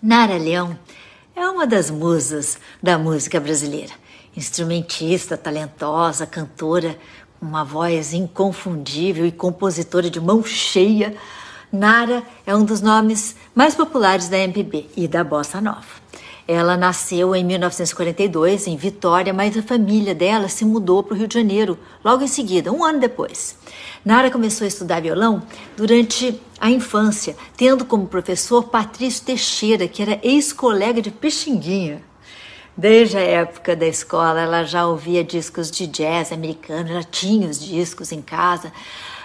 Nara Leão é uma das musas da música brasileira. Instrumentista, talentosa, cantora, uma voz inconfundível e compositora de mão cheia, Nara é um dos nomes mais populares da MPB e da bossa nova. Ela nasceu em 1942 em Vitória, mas a família dela se mudou para o Rio de Janeiro logo em seguida, um ano depois. Nara começou a estudar violão durante a infância, tendo como professor Patrício Teixeira, que era ex-colega de Pixinguinha. Desde a época da escola, ela já ouvia discos de jazz americano, já tinha os discos em casa.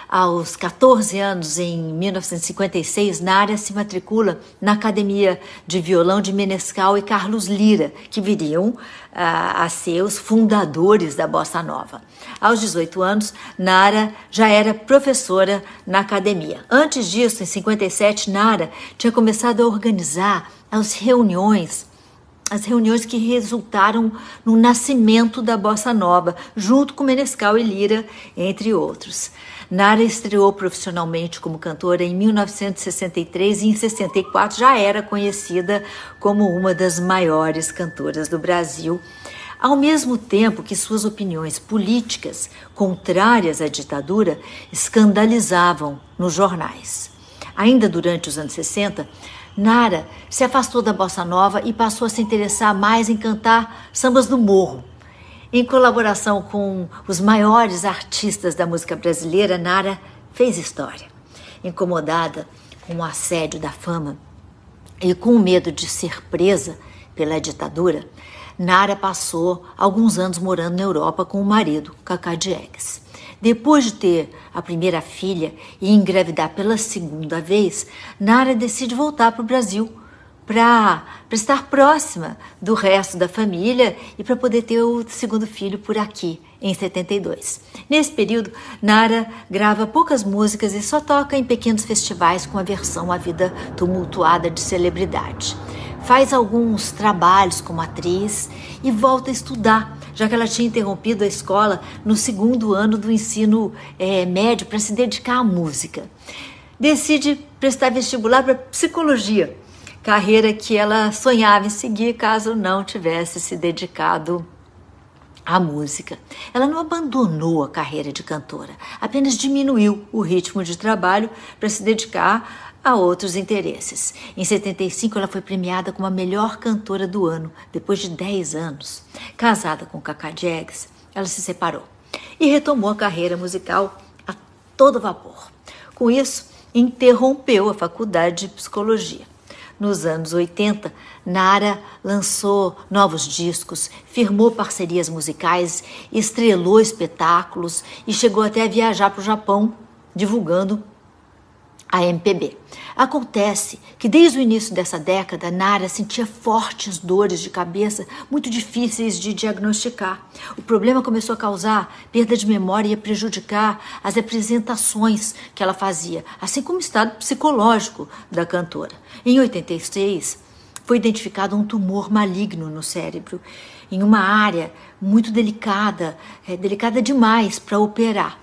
Aos 14 anos, em 1956, Nária se matricula na Academia de Violão de Menescal e Carlos Lira, que viriam a, a ser os fundadores da Bossa Nova. Aos 18 anos, Nara já era professora na academia. Antes disso, em 57, Nara tinha começado a organizar as reuniões as reuniões que resultaram no nascimento da bossa nova, junto com Menescal e Lira, entre outros. Nara estreou profissionalmente como cantora em 1963 e em 64 já era conhecida como uma das maiores cantoras do Brasil. Ao mesmo tempo que suas opiniões políticas contrárias à ditadura escandalizavam nos jornais. Ainda durante os anos 60, Nara se afastou da bossa nova e passou a se interessar mais em cantar sambas do morro em colaboração com os maiores artistas da música brasileira, Nara fez história. Incomodada com o assédio da fama e com o medo de ser presa pela ditadura, Nara passou alguns anos morando na Europa com o marido, Cacá Diegues. Depois de ter a primeira filha e engravidar pela segunda vez, Nara decide voltar para o Brasil para estar próxima do resto da família e para poder ter o segundo filho por aqui, em 72. Nesse período, Nara grava poucas músicas e só toca em pequenos festivais com a versão à vida tumultuada de celebridade. Faz alguns trabalhos como atriz e volta a estudar, já que ela tinha interrompido a escola no segundo ano do ensino é, médio para se dedicar à música. Decide prestar vestibular para psicologia carreira que ela sonhava em seguir caso não tivesse se dedicado à música. Ela não abandonou a carreira de cantora, apenas diminuiu o ritmo de trabalho para se dedicar a outros interesses. Em 75, ela foi premiada como a melhor cantora do ano, depois de 10 anos. Casada com Cacá Jags, ela se separou e retomou a carreira musical a todo vapor. Com isso, interrompeu a faculdade de psicologia. Nos anos 80, Nara lançou novos discos, firmou parcerias musicais, estrelou espetáculos e chegou até a viajar para o Japão divulgando a MPB. Acontece que desde o início dessa década, Nara sentia fortes dores de cabeça muito difíceis de diagnosticar. O problema começou a causar perda de memória e a prejudicar as apresentações que ela fazia, assim como o estado psicológico da cantora. Em 86, foi identificado um tumor maligno no cérebro, em uma área muito delicada, é, delicada demais para operar.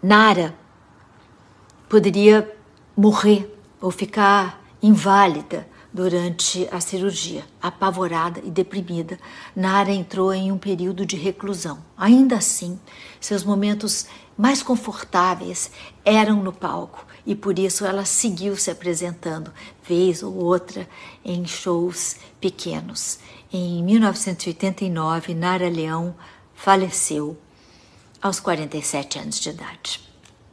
Nara poderia morrer ou ficar inválida durante a cirurgia. Apavorada e deprimida, Nara entrou em um período de reclusão. Ainda assim, seus momentos mais confortáveis eram no palco e por isso ela seguiu se apresentando, vez ou outra, em shows pequenos. Em 1989, Nara Leão faleceu aos 47 anos de idade.